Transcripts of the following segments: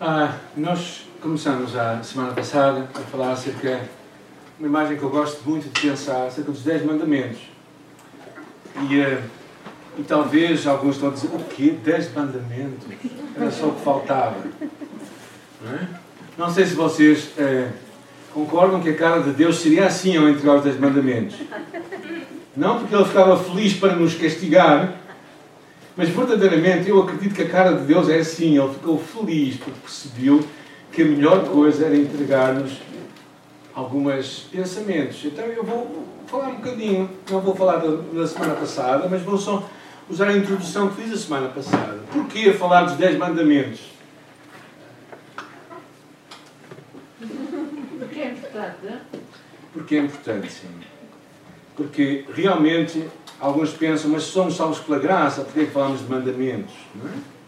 Ah, nós começamos a semana passada a falar acerca uma imagem que eu gosto muito de pensar acerca dos 10 mandamentos. E, uh, e talvez alguns estão a dizer, o quê? 10 mandamentos? Era só o que faltava. Não, é? Sei se vocês uh, concordam que a cara de Deus seria assim ao entregar os 10 mandamentos. Não porque ele ficava feliz para nos castigar, mas verdadeiramente eu acredito que a cara de Deus é assim. Ele ficou feliz porque percebeu que a melhor coisa era entregar-nos alguns pensamentos. Então eu vou falar um bocadinho, não vou falar da, da, semana passada, mas vou só usar a introdução que fiz a semana passada. Porquê falar dos 10 mandamentos? Porque é importante. Porque é importante, sim. Porque realmente Alguns pensam, mas somos salvos pela graça, porque é que falamos de mandamentos? É?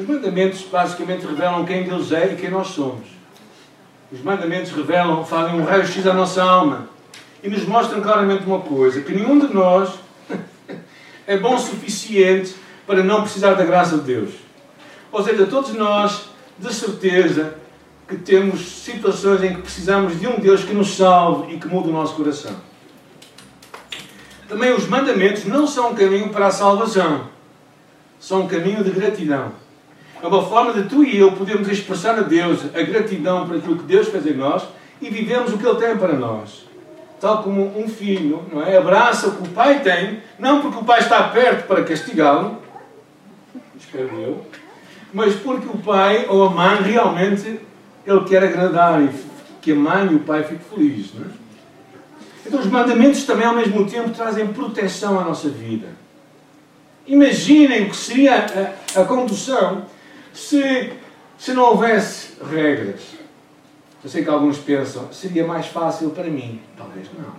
Os mandamentos basicamente revelam quem Deus é e quem nós somos. Os mandamentos revelam, fazem um raio-x à nossa alma e nos mostram claramente uma coisa: que nenhum de nós é bom o suficiente para não precisar da graça de Deus. Ou seja, todos nós, de certeza, que temos situações em que precisamos de um Deus que nos salve e que mude o nosso coração. Também os mandamentos não são um caminho para a salvação, são um caminho de gratidão. É uma forma de tu e eu podermos expressar a Deus a gratidão por aquilo que Deus fez em nós e vivemos o que Ele tem para nós. Tal como um filho não é? abraça o que o pai tem, não porque o pai está perto para castigá-lo, espero eu, mas porque o pai ou a mãe realmente ele quer agradar e que a mãe e o pai fiquem felizes. Não é? Então, os mandamentos também, ao mesmo tempo, trazem proteção à nossa vida. Imaginem o que seria a, a condução se, se não houvesse regras. Eu sei que alguns pensam, seria mais fácil para mim. Talvez não.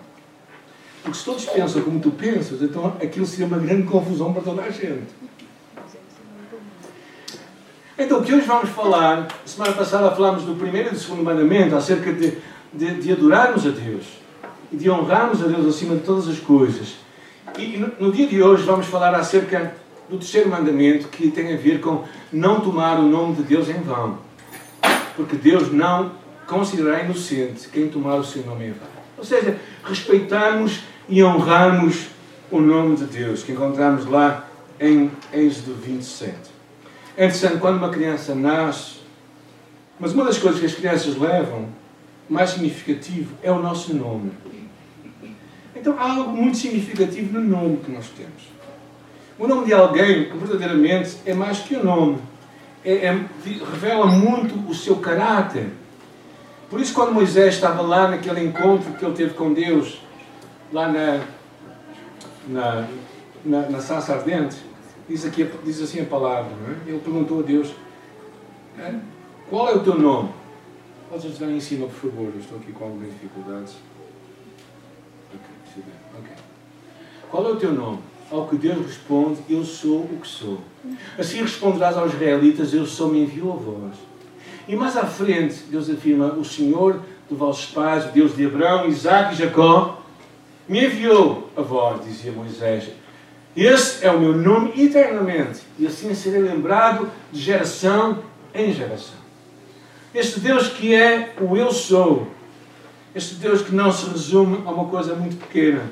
Porque se todos pensam como tu pensas, então aquilo seria uma grande confusão para toda a gente. Então, o que hoje vamos falar, semana passada falámos do primeiro e do segundo mandamento, acerca de, de, de adorarmos a Deus e de honrarmos a Deus acima de todas as coisas. E no dia de hoje vamos falar acerca do terceiro mandamento que tem a ver com não tomar o nome de Deus em vão. Porque Deus não considerará inocente quem tomar o seu nome em vão. Ou seja, respeitarmos e honrarmos o nome de Deus, que encontramos lá em Êxodo 27. É interessante, quando uma criança nasce, mas uma das coisas que as crianças levam, mais significativo, é o nosso nome. Então há algo muito significativo no nome que nós temos. O nome de alguém, verdadeiramente, é mais que o um nome. É, é, revela muito o seu caráter. Por isso, quando Moisés estava lá naquele encontro que ele teve com Deus, lá na, na, na, na Sassa Ardente, diz, aqui, diz assim a palavra, é? ele perguntou a Deus: Qual é o teu nome? Podes ajudar em cima, por favor, eu estou aqui com algumas dificuldades. Okay. Qual é o teu nome? Ao que Deus responde, eu sou o que sou. Assim responderás aos israelitas, eu sou, me enviou a vós. E mais à frente, Deus afirma, o Senhor de vossos pais, o Deus de Abraão, Isaac e Jacó, me enviou a vós, dizia Moisés. Esse é o meu nome eternamente, e assim serei lembrado de geração em geração. Este Deus que é o eu sou, este Deus que não se resume a uma coisa muito pequena.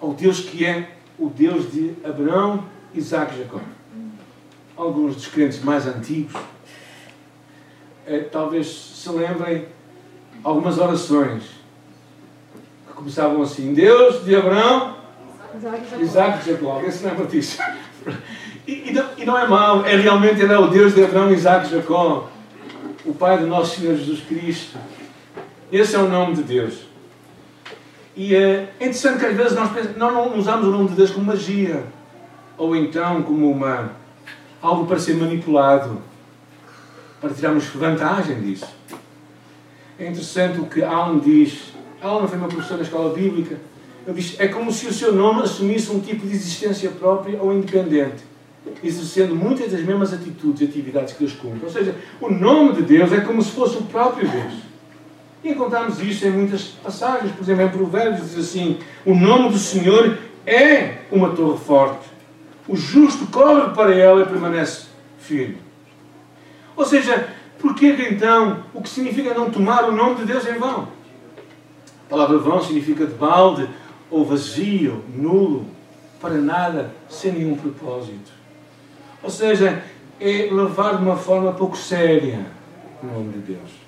Ao Deus que é o Deus de Abraão, Isaac e Jacó. Alguns dos crentes mais antigos é, talvez se lembrem algumas orações que começavam assim: Deus de Abraão, Isaac e Jacó. Alguém se lembra disso? E, e, não, e não é mau, é realmente ele é o Deus de Abraão, Isaac e Jacó, o Pai do nosso Senhor Jesus Cristo. Esse é o nome de Deus. E é interessante que às vezes nós, nós não usamos o nome de Deus como magia, ou então como uma, algo para ser manipulado, para tirarmos vantagem disso. É interessante o que Alan diz. Alan foi uma professora na escola bíblica. Ele diz: é como se o seu nome assumisse um tipo de existência própria ou independente, exercendo muitas das mesmas atitudes e atividades que Deus cumpre. Ou seja, o nome de Deus é como se fosse o próprio Deus. Encontramos isto em muitas passagens, por exemplo, em Provérbios diz assim: O nome do Senhor é uma torre forte. O justo corre para ela e permanece Filho. Ou seja, porquê que então o que significa não tomar o nome de Deus em vão? A palavra vão significa de balde ou vazio, nulo, para nada, sem nenhum propósito. Ou seja, é levar de uma forma pouco séria o nome de Deus.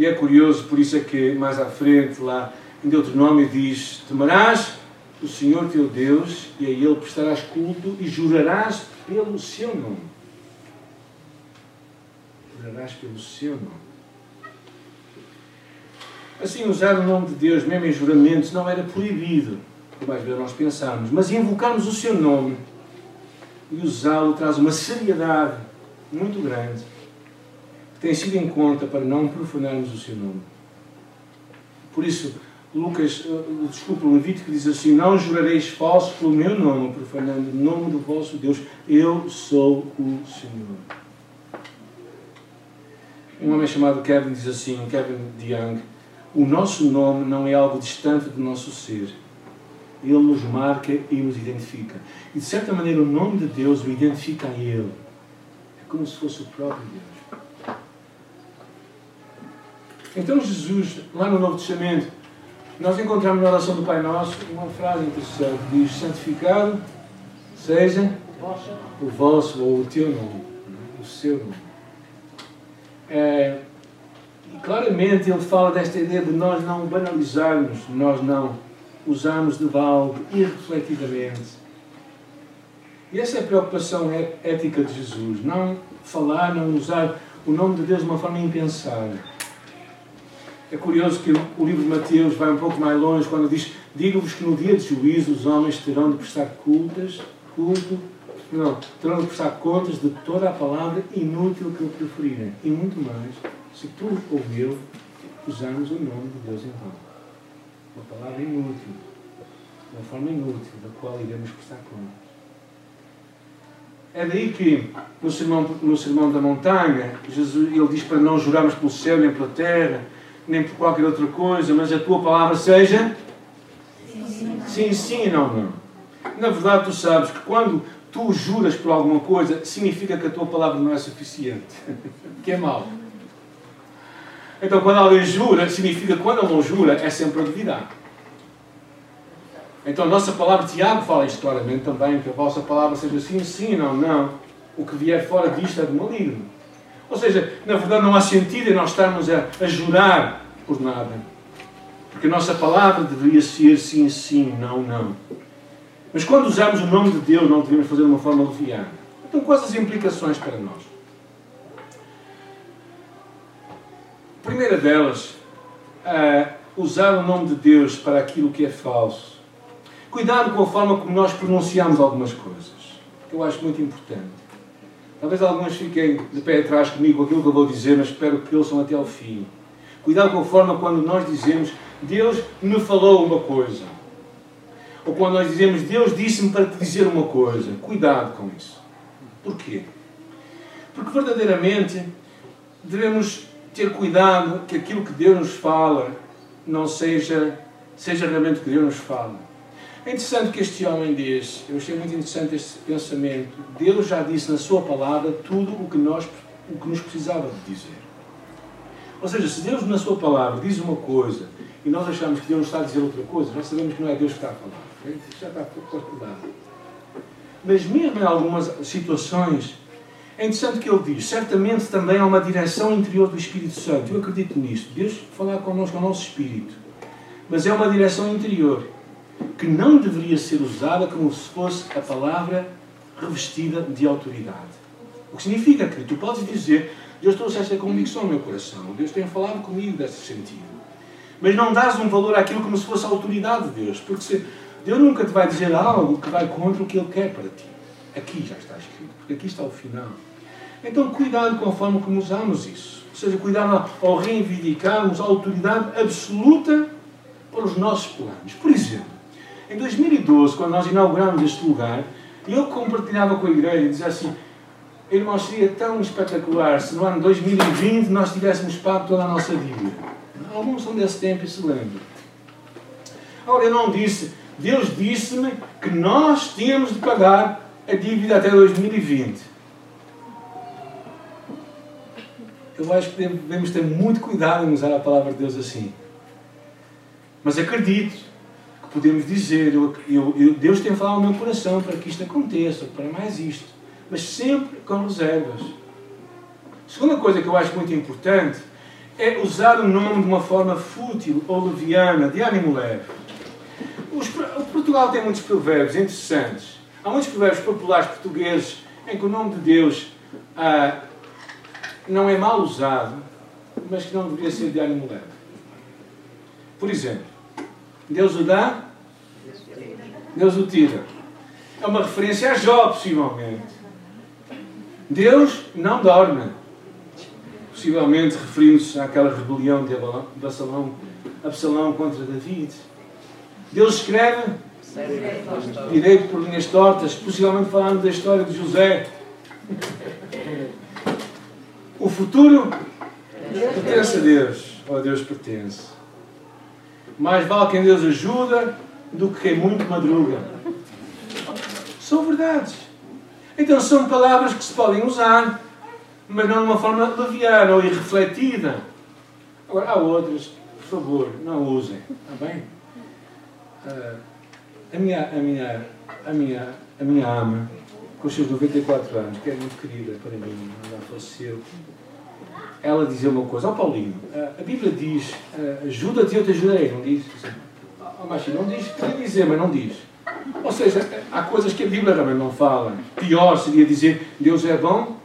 E é curioso, por isso é que mais à frente, lá em Deuteronômio, diz: Temerás o Senhor teu Deus e a Ele prestarás culto e jurarás pelo seu nome. Jurarás pelo seu nome. Assim, usar o nome de Deus, mesmo em juramentos, não era proibido, como às vezes nós pensamos, mas invocarmos o seu nome e usá-lo traz uma seriedade muito grande tem sido em conta para não profanarmos o seu nome. Por isso, Lucas, uh, desculpa, o Levítico diz assim: Não jurareis falso pelo meu nome, profanando o nome do vosso Deus. Eu sou o Senhor. Um homem chamado Kevin diz assim: Kevin DeYoung, o nosso nome não é algo distante do nosso ser. Ele nos marca e nos identifica. E de certa maneira, o nome de Deus o identifica a Ele. É como se fosse o próprio Deus. Então, Jesus, lá no Novo Testamento, nós encontramos na oração do Pai Nosso uma frase interessante que diz: Santificado seja o vosso ou o teu nome, o seu nome. É, e claramente ele fala desta ideia de nós não banalizarmos, nós não usarmos de balde irrefletidamente. E essa é a preocupação é, ética de Jesus. Não falar, não usar o nome de Deus de uma forma impensada. É curioso que o livro de Mateus vai um pouco mais longe quando diz: Digo-vos que no dia de juízo os homens terão de prestar cultas, culto, não, terão de prestar contas de toda a palavra inútil que lhe preferirem. E muito mais, se tu ou eu usarmos o nome de Deus em vão. Uma palavra inútil, uma forma inútil da qual iremos prestar contas. É daí que no sermão, no sermão da montanha, Jesus, ele diz para não jurarmos pelo céu nem pela terra nem por qualquer outra coisa, mas a tua palavra seja sim, sim e não, não. Na verdade, tu sabes que quando tu juras por alguma coisa, significa que a tua palavra não é suficiente, que é mau. Então, quando alguém jura, significa que quando ele não jura, é sempre a duvidar. Então, a nossa palavra, Tiago fala isto claramente também, que a vossa palavra seja sim, sim, não, não. O que vier fora disto é do maligno. Ou seja, na verdade não há sentido em nós estarmos a, a jurar por nada. Porque a nossa palavra deveria ser sim, sim, não, não. Mas quando usamos o nome de Deus, não devemos fazer de uma forma leviana. Então, quais as implicações para nós? A primeira delas, é usar o nome de Deus para aquilo que é falso. Cuidado com a forma como nós pronunciamos algumas coisas, que eu acho muito importante. Talvez alguns fiquem de pé atrás comigo com aquilo que eu vou dizer, mas espero que ouçam até ao fim. Cuidado com a forma quando nós dizemos Deus me falou uma coisa. Ou quando nós dizemos Deus disse-me para te dizer uma coisa. Cuidado com isso. Porquê? Porque verdadeiramente devemos ter cuidado que aquilo que Deus nos fala não seja, seja realmente o que Deus nos fala. É interessante que este homem diz, eu achei muito interessante este pensamento. Deus já disse na sua palavra tudo o que, nós, o que nos precisava de dizer. Ou seja, se Deus na sua palavra diz uma coisa e nós achamos que Deus está a dizer outra coisa, nós sabemos que não é Deus que está a falar. Isso já está calculado. Mas mesmo em algumas situações, é interessante que ele diz, certamente também há uma direção interior do Espírito Santo. Eu acredito nisto. Deus falar connosco ao nosso espírito. Mas é uma direção interior que não deveria ser usada como se fosse a palavra revestida de autoridade. O que significa que tu podes dizer, Deus trouxe esta convicção no meu coração, Deus tem falado comigo desse sentido. Mas não dás um valor àquilo como se fosse a autoridade de Deus, porque se, Deus nunca te vai dizer algo que vai contra o que Ele quer para ti. Aqui já está escrito, porque aqui está o final. Então, cuidado com a forma como usamos isso. Ou seja, cuidado ao reivindicarmos a autoridade absoluta para os nossos planos. Por exemplo, em 2012, quando nós inauguramos este lugar, eu compartilhava com a igreja e dizia assim: Irmão, seria tão espetacular se no ano 2020 nós tivéssemos pago toda a nossa dívida. Alguns são desse tempo e se lembram. Agora, eu não disse, Deus disse-me que nós tínhamos de pagar a dívida até 2020. eu acho que devemos ter muito cuidado em usar a palavra de Deus assim. Mas acredito que podemos dizer, eu, eu, Deus tem falado no meu coração para que isto aconteça, para mais isto. Mas sempre com reservas. Segunda coisa que eu acho muito importante é usar o nome de uma forma fútil ou leviana, de ânimo leve. Os, o Portugal tem muitos provérbios interessantes. Há muitos provérbios populares portugueses em que o nome de Deus ah, não é mal usado, mas que não deveria ser de ânimo leve. Por exemplo, Deus o dá, Deus o tira. É uma referência a Jó, possivelmente. Deus não dorme. Possivelmente referindo-se àquela rebelião de Absalão, Absalão contra David. Deus escreve direito por linhas tortas, possivelmente falando da história de José. O futuro pertence a Deus, ou a Deus pertence. Mais vale quem Deus ajuda do que quem muito madruga. São verdades. Então são palavras que se podem usar, mas não de uma forma leviana ou irrefletida. Agora, há outras, por favor, não usem. Está bem? Uh, a, minha, a, minha, a, minha, a minha ama, com os seus 94 anos, que é muito querida para mim, já faleceu, ela dizia uma coisa, ó oh, Paulinho, a Bíblia diz, ajuda-te e eu te ajudarei, não diz? Oh, mas não diz, quer dizer, mas não diz. Ou seja, há coisas que a Bíblia também não fala. Pior seria dizer Deus é bom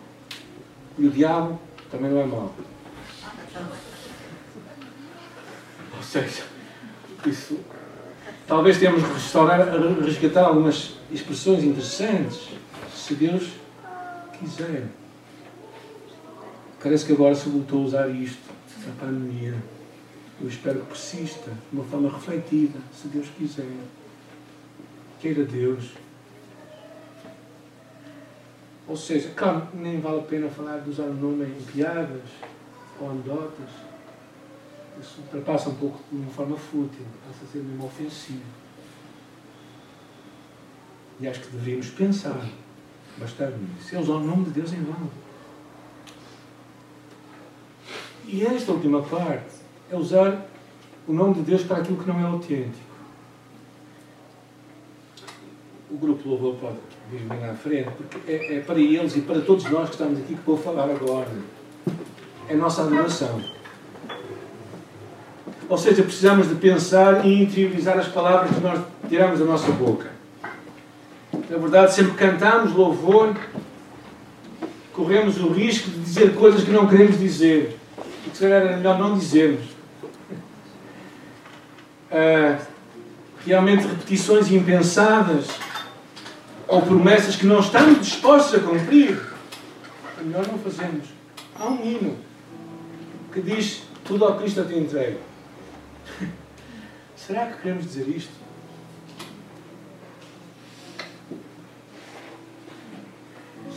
e o diabo também não é mau. Ou seja, isso. Talvez tenhamos que restaurar, resgatar algumas expressões interessantes, se Deus quiser. Parece que agora se voltou a usar isto, a pandemia. Eu espero que persista de uma forma refletida, se Deus quiser. Queira Deus. Ou seja, claro, nem vale a pena falar de usar o nome em piadas ou anedotas. Isso ultrapassa um pouco de uma forma fútil, passa a ser mesmo ofensivo. E acho que deveríamos pensar bastante nisso. É usar o nome de Deus em vão. E esta última parte é usar o nome de Deus para aquilo que não é autêntico. O grupo Louvor pode vir bem à frente, porque é, é, para eles e para todos nós que estamos aqui que vou falar agora. É nossa adoração. Ou seja, precisamos de pensar e interiorizar as palavras que nós tiramos da nossa boca. Na verdade, sempre cantamos louvor, corremos o risco de dizer coisas que não queremos dizer se calhar era melhor não dizermos. Uh, realmente repetições impensadas ou promessas que não estamos dispostos a cumprir, é melhor não fazermos. Há um hino que diz tudo ao Cristo a te entrego. Será que queremos dizer isto?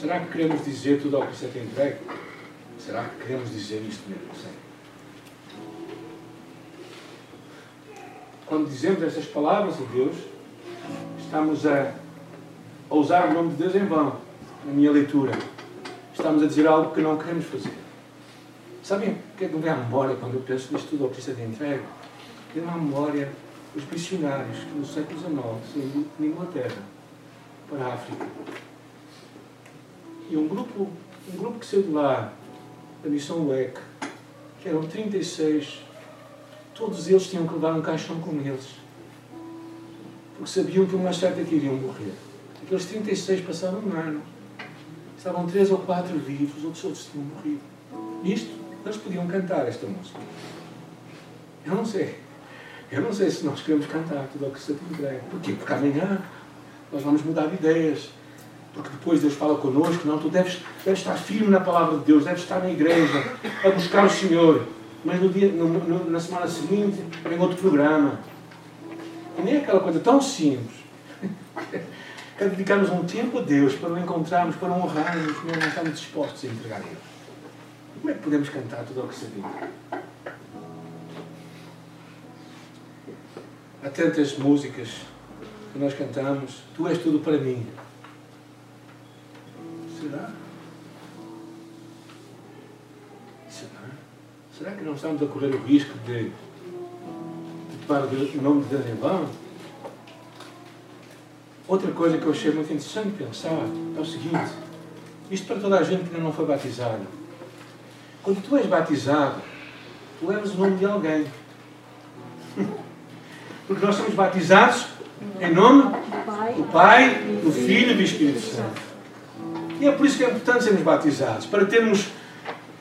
Será que queremos dizer tudo ao Cristo a te entrego? Será que queremos dizer isto mesmo? Quando dizemos estas palavras a Deus, estamos a, a usar o nome de Deus em vão, na minha leitura. Estamos a dizer algo que não queremos fazer. Sabem o que é que me vem à memória quando eu penso nisto tudo ao Cristo de entrega? Vem à memória os missionários que no século XIX saíram de Inglaterra para a África. E um grupo, um grupo que saiu de lá da missão WEC, que eram 36, todos eles tinham que levar um caixão com eles. Porque sabiam que uma certa que iriam morrer. Aqueles 36 passaram um ano. Estavam três ou quatro vivos, outros outros tinham morrido. Isto, eles podiam cantar esta música. Eu não sei. Eu não sei se nós queremos cantar tudo o que se entrega. Porquê? Porque amanhã nós vamos mudar de ideias porque depois Deus fala connosco, não, tu deves, deves estar firme na palavra de Deus, deves estar na igreja, a buscar o Senhor. Mas no dia, no, no, na semana seguinte vem outro programa. E nem aquela coisa tão simples. é dedicarmos um tempo a Deus para o encontrarmos, para o honrarmos, mesmo não estamos dispostos a entregar a Ele. Como é que podemos cantar tudo o que sabemos? Há tantas músicas que nós cantamos, Tu és tudo para mim. Será que não estamos a correr o risco de, de tomar o nome de Deus em vão? Outra coisa que eu achei muito interessante pensar é o seguinte: isto para toda a gente que ainda não foi batizada. Quando tu és batizado, tu levas o nome de alguém. Porque nós somos batizados em nome do Pai, do Filho e do Espírito Santo. E é por isso que é importante sermos batizados, para termos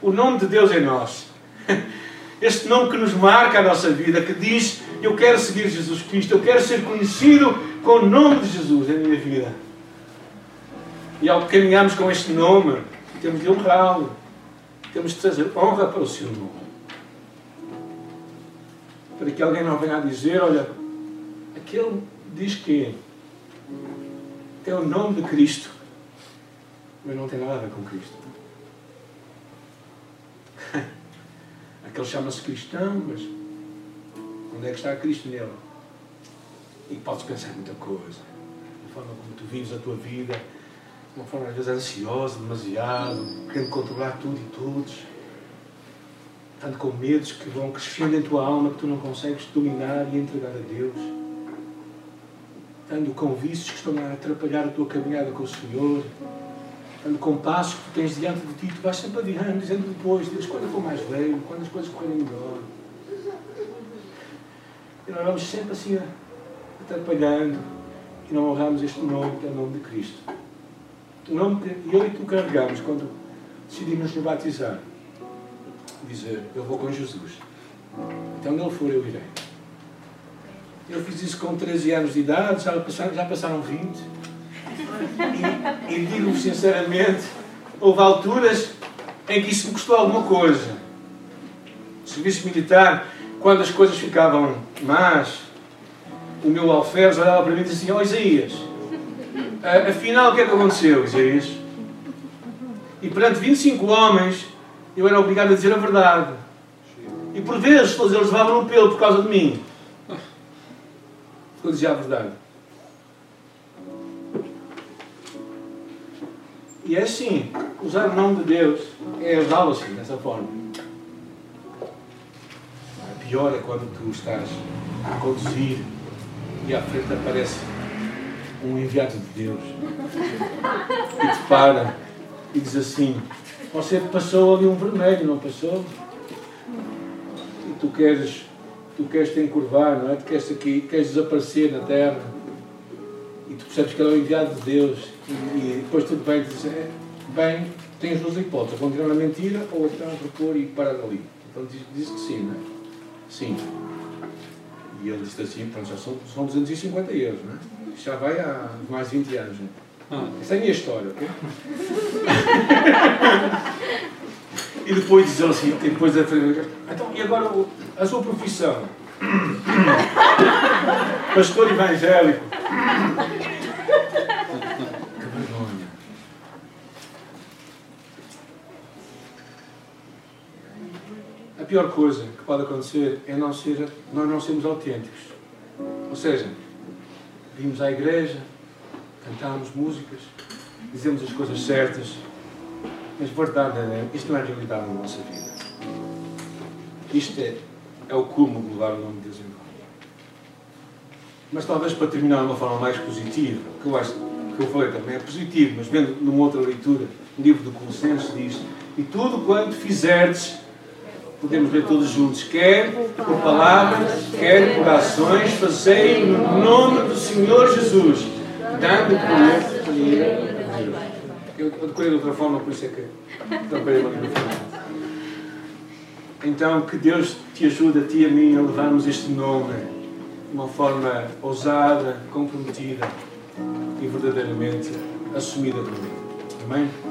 o nome de Deus em nós. Este nome que nos marca a nossa vida, que diz: Eu quero seguir Jesus Cristo, eu quero ser conhecido com o nome de Jesus em minha vida. E ao caminharmos com este nome, temos de honrá-lo, temos de trazer honra para o seu nome. Para que alguém não venha a dizer: Olha, aquele diz que tem o nome de Cristo, mas não tem nada a ver com Cristo. Aquele chama-se cristão, mas onde é que está Cristo nele? E podes pensar muita coisa. A forma como tu vives a tua vida, de uma forma às vezes ansiosa, demasiado, querendo controlar tudo e todos. Tanto com medos que vão crescendo em tua alma que tu não consegues dominar e entregar a Deus. Tanto com vícios que estão a atrapalhar a tua caminhada com o Senhor Ando com passos que tu tens diante de ti, tu vais sempre adiando, dizendo depois, Deus, quando eu for mais velho, quando as coisas correrem melhor. E nós vamos sempre assim atrapalhando e não honramos este nome, que é o nome de Cristo. O nome que eu e tu carregamos quando decidimos nos batizar. Dizer, eu vou com Jesus. Então, onde ele for, eu irei. Eu fiz isso com 13 anos de idade, já passaram, já passaram 20. E, e digo-vos sinceramente, houve alturas em que isso me custou alguma coisa. serviço militar, quando as coisas ficavam más, o meu alferes olhava para mim e dizia assim, oh Isaías, afinal o que é que aconteceu, Isaías? E perante 25 homens, eu era obrigado a dizer a verdade. E por vezes todos eles levavam no pelo por causa de mim. Eu dizia a verdade. E é assim, usar o nome de Deus é usá-lo assim, dessa forma. A pior é quando tu estás a conduzir e à frente aparece um enviado de Deus e te para e diz assim, você passou ali um vermelho, não passou? E tu queres, tu queres te encurvar, não é? Tu queres aqui, queres desaparecer na terra e tu percebes que ele é o enviado de Deus e, depois tudo bem dizer, bem, tens duas hipóteses, continuar na mentira ou então repor e parar ali. Então diz, diz que sim, não é? Sim. E ele disse assim, pronto, já são, são 250 euros, não é? Já vai há mais de 20 anos, não é? Ah, essa é a minha história, ok? e depois diz ele assim, depois da então, e agora a sua profissão? Pastor evangélico. Pior coisa que pode acontecer é não ser, nós não sermos autênticos. Ou seja, vimos à igreja, cantamos músicas, dizemos as coisas certas, mas verdade é, isto não é realidade na nossa vida. Isto é, é o cúmulo de levar o nome de Deus em. Mas talvez para terminar de uma forma mais positiva, que eu acho que eu falei também é positivo, mas vendo numa outra leitura, o livro do Colossenses diz: E tudo quanto fizerdes, podemos ler todos juntos, quer por palavras, quer por ações, fazei no nome do Senhor Jesus, dando poder a Deus. Eu decorei de outra forma, por isso é que também ali no final. Então, que Deus te ajude a ti e a mim a levarmos este nome de uma forma ousada, comprometida e verdadeiramente assumida por mim. Amém?